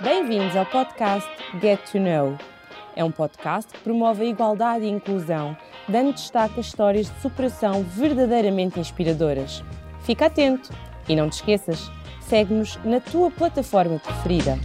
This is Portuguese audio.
Bem-vindos ao podcast Get to Know. É um podcast que promove a igualdade e a inclusão, dando destaque a histórias de superação verdadeiramente inspiradoras. Fica atento e não te esqueças, segue-nos na tua plataforma preferida.